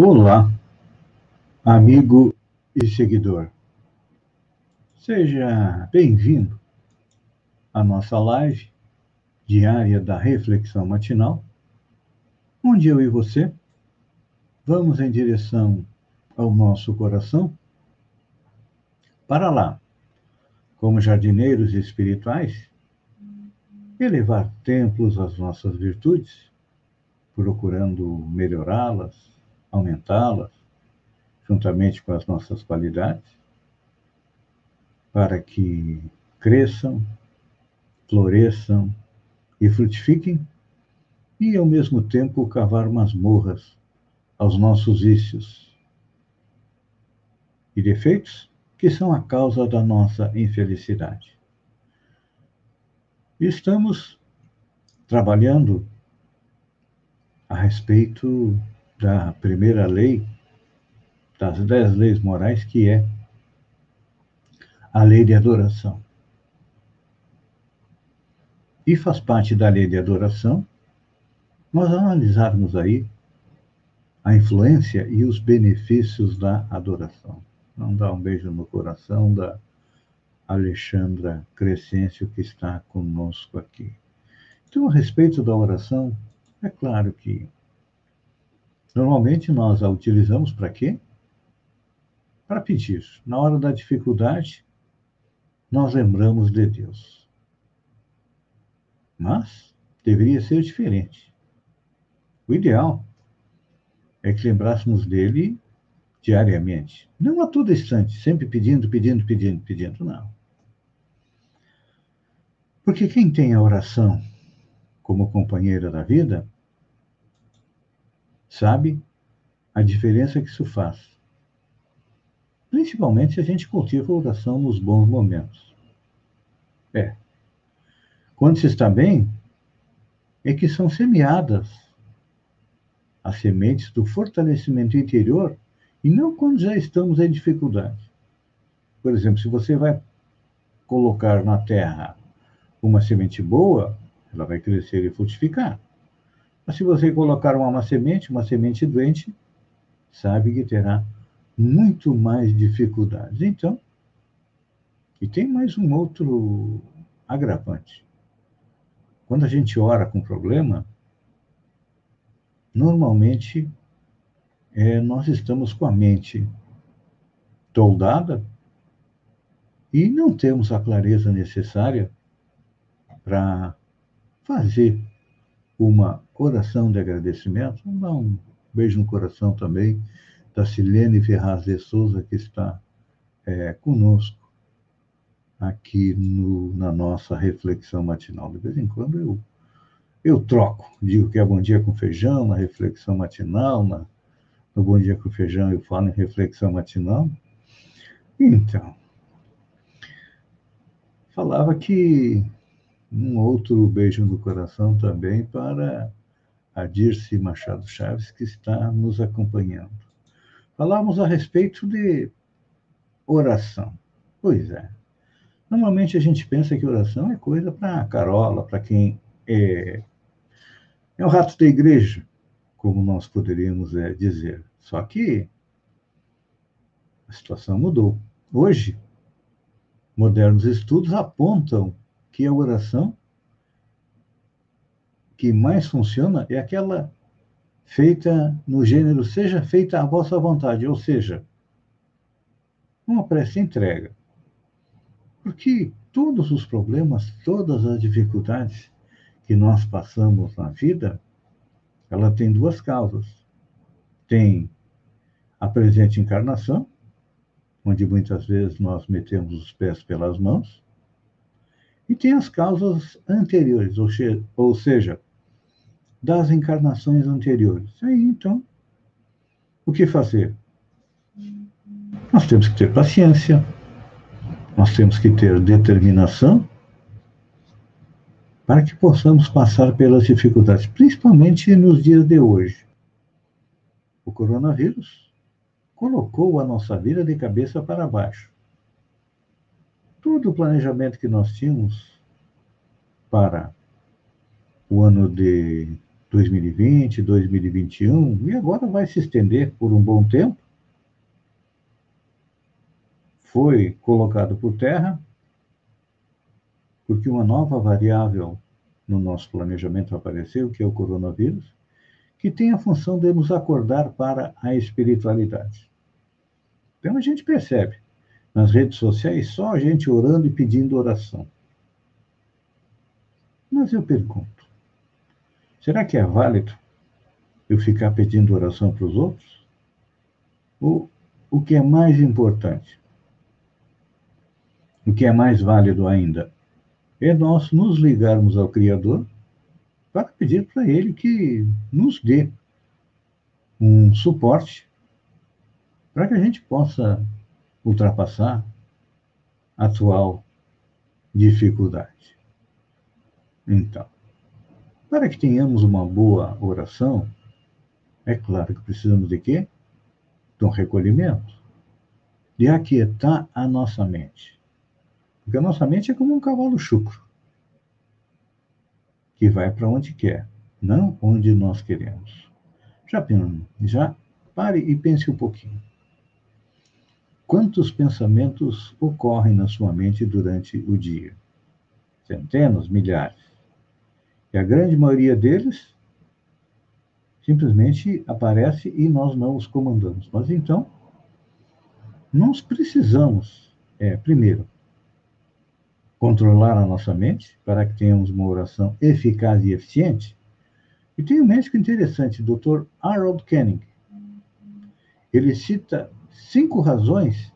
Olá, amigo e seguidor. Seja bem-vindo à nossa live diária da reflexão matinal, onde eu e você vamos em direção ao nosso coração para lá, como jardineiros espirituais, elevar templos às nossas virtudes, procurando melhorá-las, aumentá-las, juntamente com as nossas qualidades, para que cresçam, floresçam e frutifiquem, e ao mesmo tempo cavar masmorras aos nossos vícios e defeitos que são a causa da nossa infelicidade. Estamos trabalhando a respeito da primeira lei das dez leis morais, que é a lei de adoração. E faz parte da lei de adoração nós analisarmos aí a influência e os benefícios da adoração. Vamos dar um beijo no coração da Alexandra Crescêncio, que está conosco aqui. Então, a respeito da oração, é claro que normalmente nós a utilizamos para quê? Para pedir. Na hora da dificuldade, nós lembramos de Deus. Mas deveria ser diferente. O ideal é que lembrássemos dele diariamente. Não a todo instante, sempre pedindo, pedindo, pedindo, pedindo, não. Porque quem tem a oração como companheira da vida, sabe a diferença que isso faz. Principalmente se a gente cultiva a oração nos bons momentos. É. Quando se está bem, é que são semeadas as sementes do fortalecimento interior e não quando já estamos em dificuldade. Por exemplo, se você vai colocar na terra uma semente boa, ela vai crescer e frutificar. Mas se você colocar uma semente, uma semente doente, sabe que terá muito mais dificuldades. Então, e tem mais um outro agravante. Quando a gente ora com problema, normalmente é, nós estamos com a mente toldada e não temos a clareza necessária para fazer uma oração de agradecimento. Vamos dar um beijo no coração também da Silene Ferraz de Souza, que está é, conosco aqui no, na nossa reflexão matinal. De vez em quando eu, eu troco, digo que é bom dia com feijão, na reflexão matinal, na, no bom dia com feijão eu falo em reflexão matinal. Então, falava que um outro beijo no coração também para a Dirce Machado Chaves, que está nos acompanhando. Falamos a respeito de oração. Pois é. Normalmente a gente pensa que oração é coisa para Carola, para quem é, é o rato da igreja, como nós poderíamos é, dizer. Só que a situação mudou. Hoje, modernos estudos apontam que a oração que mais funciona é aquela feita no gênero seja feita à vossa vontade, ou seja, uma prece entrega. Porque todos os problemas, todas as dificuldades que nós passamos na vida, ela tem duas causas. Tem a presente encarnação, onde muitas vezes nós metemos os pés pelas mãos, e tem as causas anteriores, ou seja, das encarnações anteriores. Aí, então, o que fazer? Nós temos que ter paciência, nós temos que ter determinação para que possamos passar pelas dificuldades, principalmente nos dias de hoje. O coronavírus colocou a nossa vida de cabeça para baixo todo o planejamento que nós tínhamos para o ano de 2020, 2021, e agora vai se estender por um bom tempo. Foi colocado por terra, porque uma nova variável no nosso planejamento apareceu, que é o coronavírus, que tem a função de nos acordar para a espiritualidade. Então a gente percebe nas redes sociais só a gente orando e pedindo oração. Mas eu pergunto, será que é válido eu ficar pedindo oração para os outros? Ou o que é mais importante? O que é mais válido ainda é nós nos ligarmos ao Criador para pedir para Ele que nos dê um suporte para que a gente possa ultrapassar a atual dificuldade. Então, para que tenhamos uma boa oração, é claro que precisamos de quê? De um recolhimento, de aquietar a nossa mente. Porque a nossa mente é como um cavalo chucro, que vai para onde quer, não onde nós queremos. Já, já pare e pense um pouquinho. Quantos pensamentos ocorrem na sua mente durante o dia? Centenas, milhares. E a grande maioria deles simplesmente aparece e nós não os comandamos. Mas então, nós precisamos, é, primeiro, controlar a nossa mente para que tenhamos uma oração eficaz e eficiente. E tem um médico interessante, o Dr. Harold Kenning. Ele cita cinco razões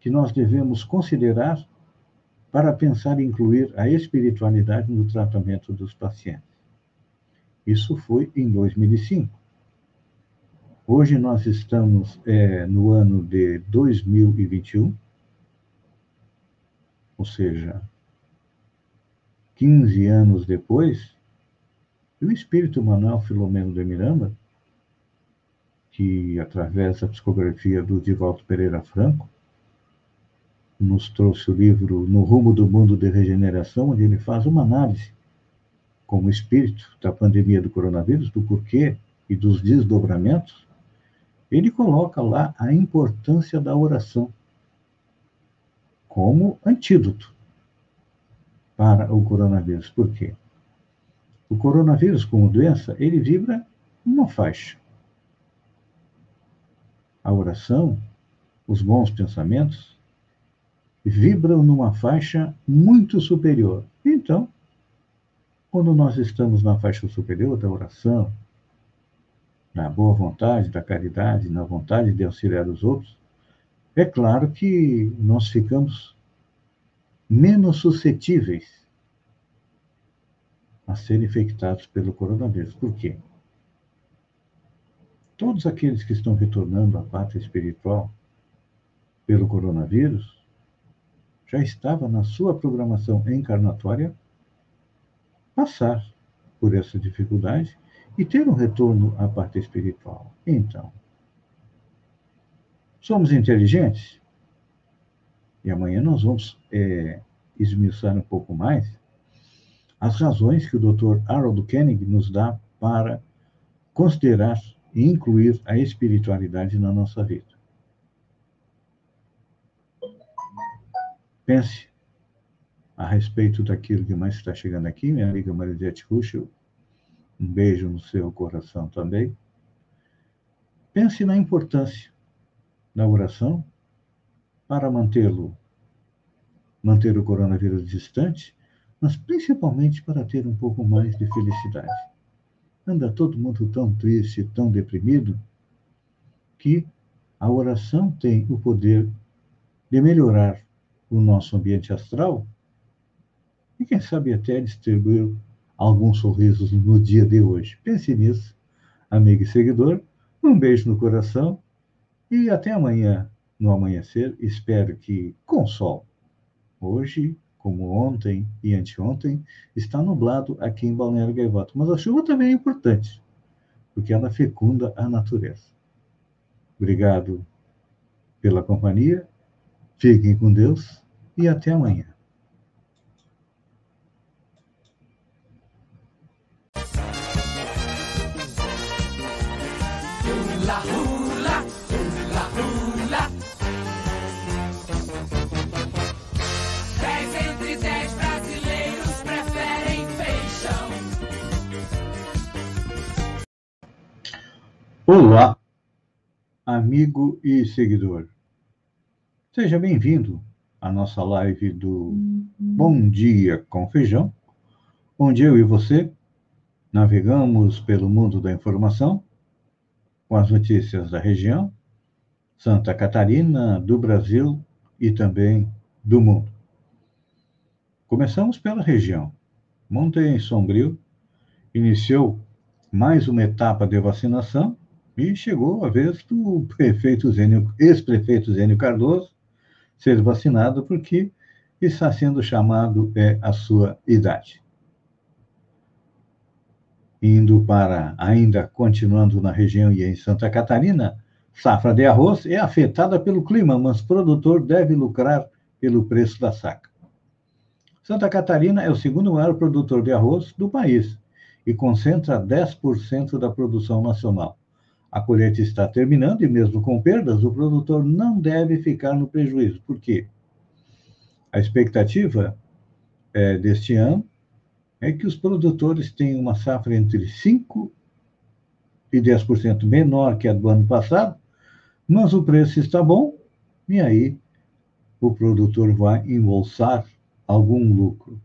que nós devemos considerar para pensar em incluir a espiritualidade no tratamento dos pacientes. Isso foi em 2005. Hoje nós estamos é, no ano de 2021, ou seja, 15 anos depois, e o espírito Manuel Filomeno de Miranda que, através da psicografia do Divaldo Pereira Franco, nos trouxe o livro No Rumo do Mundo de Regeneração, onde ele faz uma análise, como espírito, da pandemia do coronavírus, do porquê e dos desdobramentos. Ele coloca lá a importância da oração como antídoto para o coronavírus. Por quê? O coronavírus, como doença, ele vibra uma faixa a oração, os bons pensamentos, vibram numa faixa muito superior. Então, quando nós estamos na faixa superior da oração, na boa vontade, da caridade, na vontade de auxiliar os outros, é claro que nós ficamos menos suscetíveis a serem infectados pelo coronavírus. Por quê? Todos aqueles que estão retornando à pátria espiritual pelo coronavírus, já estava na sua programação encarnatória passar por essa dificuldade e ter um retorno à pátria espiritual. Então, somos inteligentes? E amanhã nós vamos é, esmiuçar um pouco mais as razões que o Dr. Harold Koenig nos dá para considerar e incluir a espiritualidade na nossa vida. Pense a respeito daquilo que mais está chegando aqui, minha amiga Marisete Ruschel. Um beijo no seu coração também. Pense na importância da oração para mantê-lo, manter o coronavírus distante, mas principalmente para ter um pouco mais de felicidade. Anda todo mundo tão triste, tão deprimido, que a oração tem o poder de melhorar o nosso ambiente astral e, quem sabe, até distribuir alguns sorrisos no dia de hoje. Pense nisso, amigo e seguidor. Um beijo no coração e até amanhã, no amanhecer. Espero que com sol. Hoje como ontem e anteontem, está nublado aqui em Balneário Gaivota. Mas a chuva também é importante, porque ela fecunda a natureza. Obrigado pela companhia, fiquem com Deus e até amanhã. Olá, amigo e seguidor. Seja bem-vindo à nossa live do Bom Dia com Feijão, onde eu e você navegamos pelo mundo da informação com as notícias da região, Santa Catarina, do Brasil e também do mundo. Começamos pela região. Monte Sombrio iniciou mais uma etapa de vacinação e chegou a vez do prefeito Zênio, ex-prefeito Zênio Cardoso ser vacinado porque está sendo chamado é a sua idade indo para, ainda continuando na região e em Santa Catarina, safra de arroz é afetada pelo clima, mas produtor deve lucrar pelo preço da saca. Santa Catarina é o segundo maior produtor de arroz do país e concentra 10% da produção nacional. A colheita está terminando e, mesmo com perdas, o produtor não deve ficar no prejuízo. Por quê? A expectativa é, deste ano é que os produtores têm uma safra entre 5% e 10% menor que a do ano passado, mas o preço está bom, e aí o produtor vai embolsar algum lucro.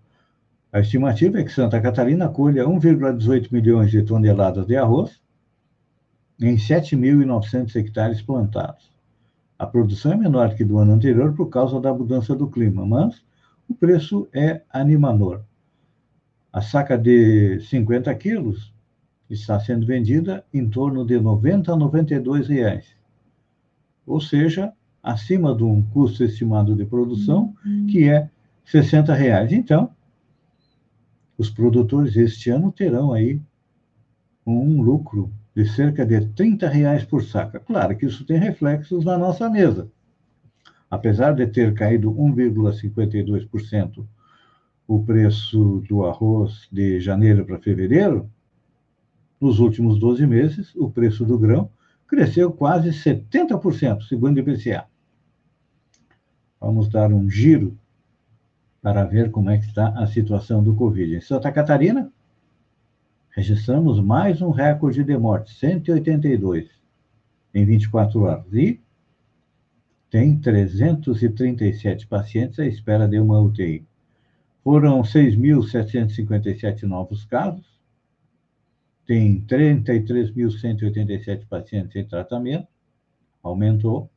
A estimativa é que Santa Catarina colha 1,18 milhões de toneladas de arroz em 7.900 hectares plantados. A produção é menor que do ano anterior por causa da mudança do clima, mas o preço é animador. A saca de 50 quilos está sendo vendida em torno de 90 a 92 reais. Ou seja, acima de um custo estimado de produção, uhum. que é 60 reais. Então, os produtores este ano terão aí um lucro de cerca de 30 reais por saca. Claro que isso tem reflexos na nossa mesa. Apesar de ter caído 1,52% o preço do arroz de janeiro para fevereiro, nos últimos 12 meses, o preço do grão cresceu quase 70%, segundo o IPCA. Vamos dar um giro para ver como é que está a situação do Covid. Em Santa Catarina, registramos mais um recorde de mortes, 182 em 24 horas. E tem 337 pacientes à espera de uma UTI. Foram 6.757 novos casos, tem 33.187 pacientes em tratamento, aumentou.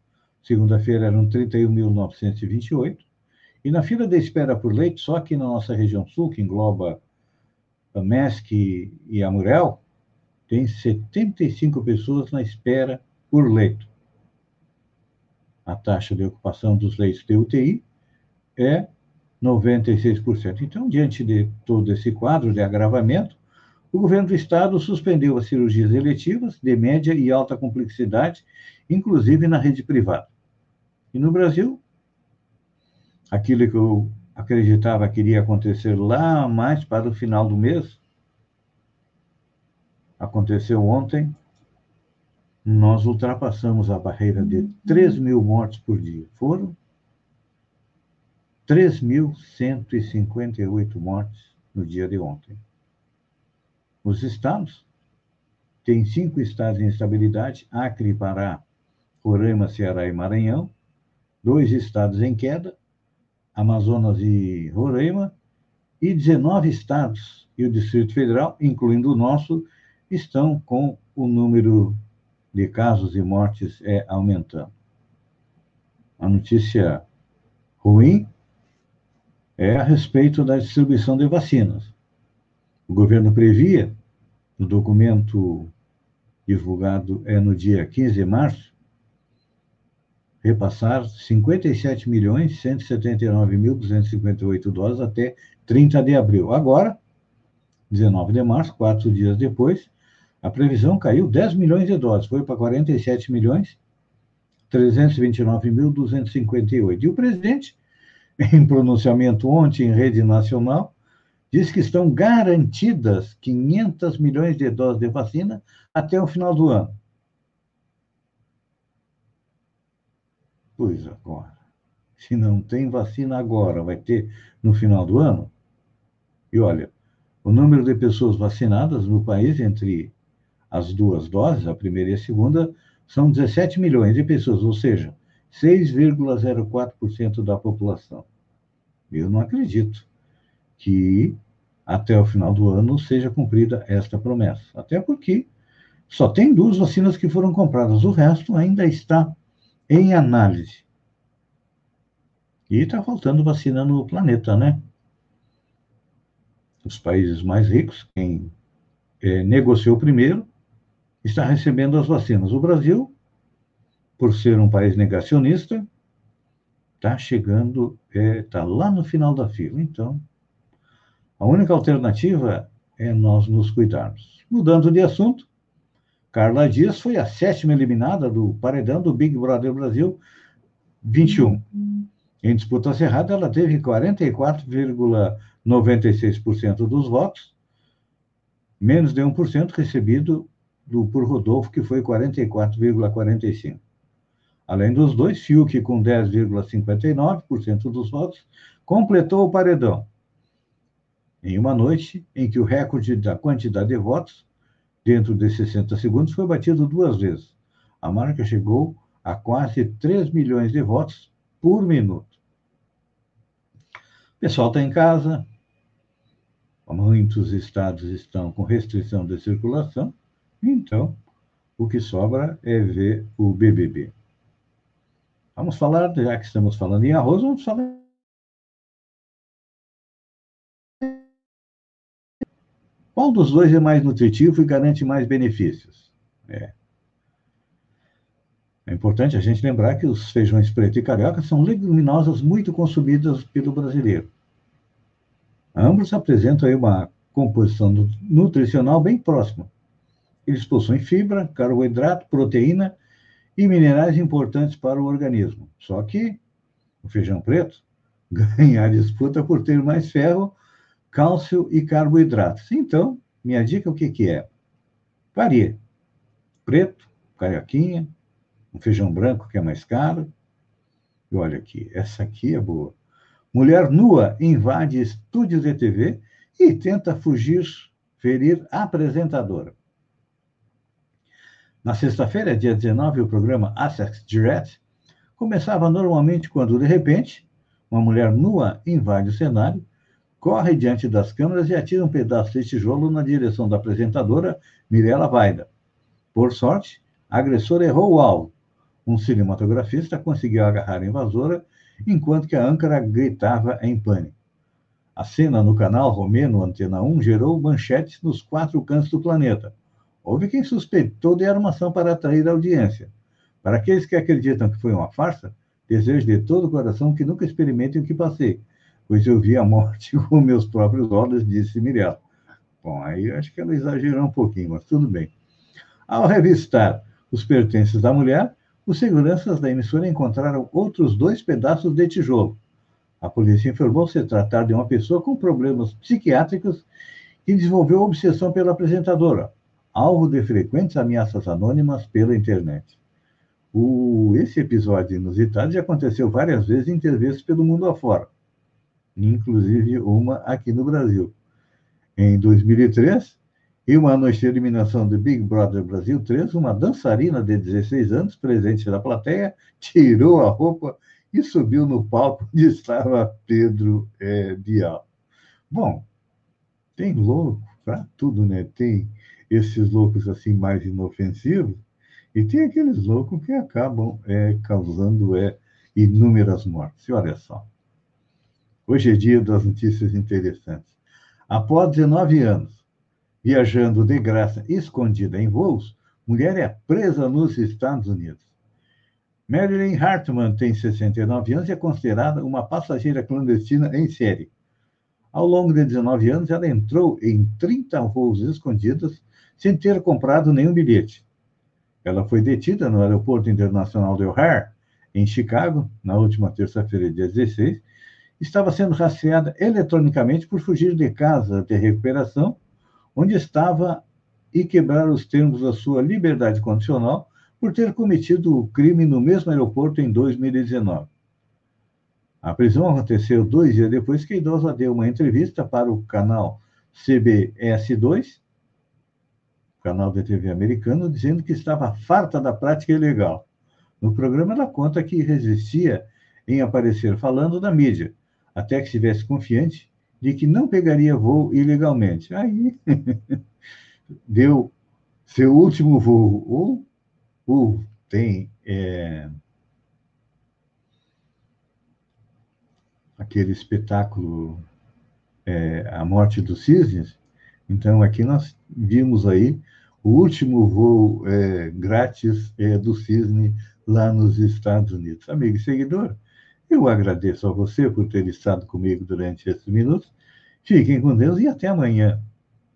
Segunda-feira eram 31.928. E na fila de espera por leite, só aqui na nossa região sul, que engloba a MESC e a Murel, tem 75 pessoas na espera por leito. A taxa de ocupação dos leitos de UTI é 96%. Então, diante de todo esse quadro de agravamento, o governo do estado suspendeu as cirurgias eletivas de média e alta complexidade, inclusive na rede privada. E no Brasil, aquilo que eu acreditava que iria acontecer lá mais para o final do mês, aconteceu ontem, nós ultrapassamos a barreira de 3 mil mortes por dia. Foram 3.158 mortes no dia de ontem. Os estados têm cinco estados em estabilidade: Acre, Pará, Roraima, Ceará e Maranhão. Dois estados em queda: Amazonas e Roraima. E 19 estados e o Distrito Federal, incluindo o nosso, estão com o número de casos e mortes é, aumentando. A notícia ruim é a respeito da distribuição de vacinas. O governo previa, no documento divulgado é no dia 15 de março, repassar 57 milhões 179.258 doses até 30 de abril. Agora, 19 de março, quatro dias depois, a previsão caiu 10 milhões de doses, foi para 47 milhões 329.258. E o presidente em pronunciamento ontem em rede nacional, diz que estão garantidas 500 milhões de doses de vacina até o final do ano. Pois agora. Se não tem vacina agora, vai ter no final do ano? E olha, o número de pessoas vacinadas no país entre as duas doses, a primeira e a segunda, são 17 milhões de pessoas, ou seja, 6,04% da população. Eu não acredito que até o final do ano seja cumprida esta promessa. Até porque só tem duas vacinas que foram compradas, o resto ainda está em análise. E está faltando vacina no planeta, né? Os países mais ricos, quem é, negociou primeiro, está recebendo as vacinas. O Brasil, por ser um país negacionista, está chegando, está é, tá lá no final da fila. Então, a única alternativa é nós nos cuidarmos. Mudando de assunto, Carla Dias foi a sétima eliminada do paredão do Big Brother Brasil 21. Em disputa cerrada, ela teve 44,96% dos votos, menos de 1% recebido do, por Rodolfo, que foi 44,45%. Além dos dois, Fiuk, com 10,59% dos votos, completou o paredão. Em uma noite em que o recorde da quantidade de votos, dentro de 60 segundos, foi batido duas vezes. A marca chegou a quase 3 milhões de votos por minuto. O pessoal está em casa, muitos estados estão com restrição de circulação, então o que sobra é ver o BBB. Vamos falar, já que estamos falando em arroz, vamos falar. Qual dos dois é mais nutritivo e garante mais benefícios? É. É importante a gente lembrar que os feijões preto e carioca são leguminosas muito consumidas pelo brasileiro. Ambos apresentam uma composição nutricional bem próxima. Eles possuem fibra, carboidrato, proteína e minerais importantes para o organismo. Só que o feijão preto ganha a disputa por ter mais ferro, cálcio e carboidratos. Então, minha dica o que, que é? Varia. Preto, carioquinha, um feijão branco que é mais caro. E olha aqui, essa aqui é boa. Mulher nua invade estúdios de TV e tenta fugir, ferir apresentadora. Na sexta-feira, dia 19, o programa Access Direct começava normalmente quando, de repente, uma mulher nua invade o cenário, corre diante das câmeras e atira um pedaço de tijolo na direção da apresentadora Mirella Vaida. Por sorte, a agressora errou o alvo. Um cinematografista conseguiu agarrar a invasora enquanto que a âncora gritava em pânico. A cena no canal romeno Antena 1 gerou manchetes nos quatro cantos do planeta. Houve quem suspeitou de armação para atrair a audiência. Para aqueles que acreditam que foi uma farsa, desejo de todo o coração que nunca experimentem o que passei, pois eu vi a morte com meus próprios olhos, disse Mirella. Bom, aí acho que ela exagerou um pouquinho, mas tudo bem. Ao revistar os pertences da mulher, os seguranças da emissora encontraram outros dois pedaços de tijolo. A polícia informou se tratar de uma pessoa com problemas psiquiátricos que desenvolveu obsessão pela apresentadora, alvo de frequentes ameaças anônimas pela internet. O, esse episódio inusitado já aconteceu várias vezes em TVs pelo mundo afora, inclusive uma aqui no Brasil. Em 2003, em uma noite de eliminação do Big Brother Brasil 3, uma dançarina de 16 anos, presente na plateia, tirou a roupa e subiu no palco onde estava Pedro é, Bial. Bom, tem louco para tudo, né? Tem esses loucos assim mais inofensivos, e tem aqueles loucos que acabam é, causando é, inúmeras mortes. E olha só, hoje é dia das notícias interessantes. Após 19 anos, viajando de graça escondida em voos, mulher é presa nos Estados Unidos. Marilyn Hartman tem 69 anos e é considerada uma passageira clandestina em série. Ao longo de 19 anos, ela entrou em 30 voos escondidos sem ter comprado nenhum bilhete. Ela foi detida no Aeroporto Internacional de O'Hare, em Chicago, na última terça-feira, dia 16. Estava sendo rastreada eletronicamente por fugir de casa de recuperação, onde estava e quebrar os termos da sua liberdade condicional por ter cometido o crime no mesmo aeroporto em 2019. A prisão aconteceu dois dias depois que a idosa deu uma entrevista para o canal CBS2, canal da TV americano, dizendo que estava farta da prática ilegal. No programa, ela conta que resistia em aparecer falando da mídia, até que estivesse confiante de que não pegaria voo ilegalmente. Aí deu seu último voo, ou, ou tem é, aquele espetáculo é, A Morte dos Cisnes. Então, aqui nós vimos aí o último voo é, grátis é, do Cisne lá nos Estados Unidos. Amigo e seguidor, eu agradeço a você por ter estado comigo durante esses minutos. Fiquem com Deus e até amanhã,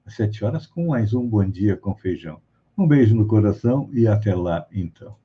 às sete horas, com mais um Bom Dia com Feijão. Um beijo no coração e até lá, então.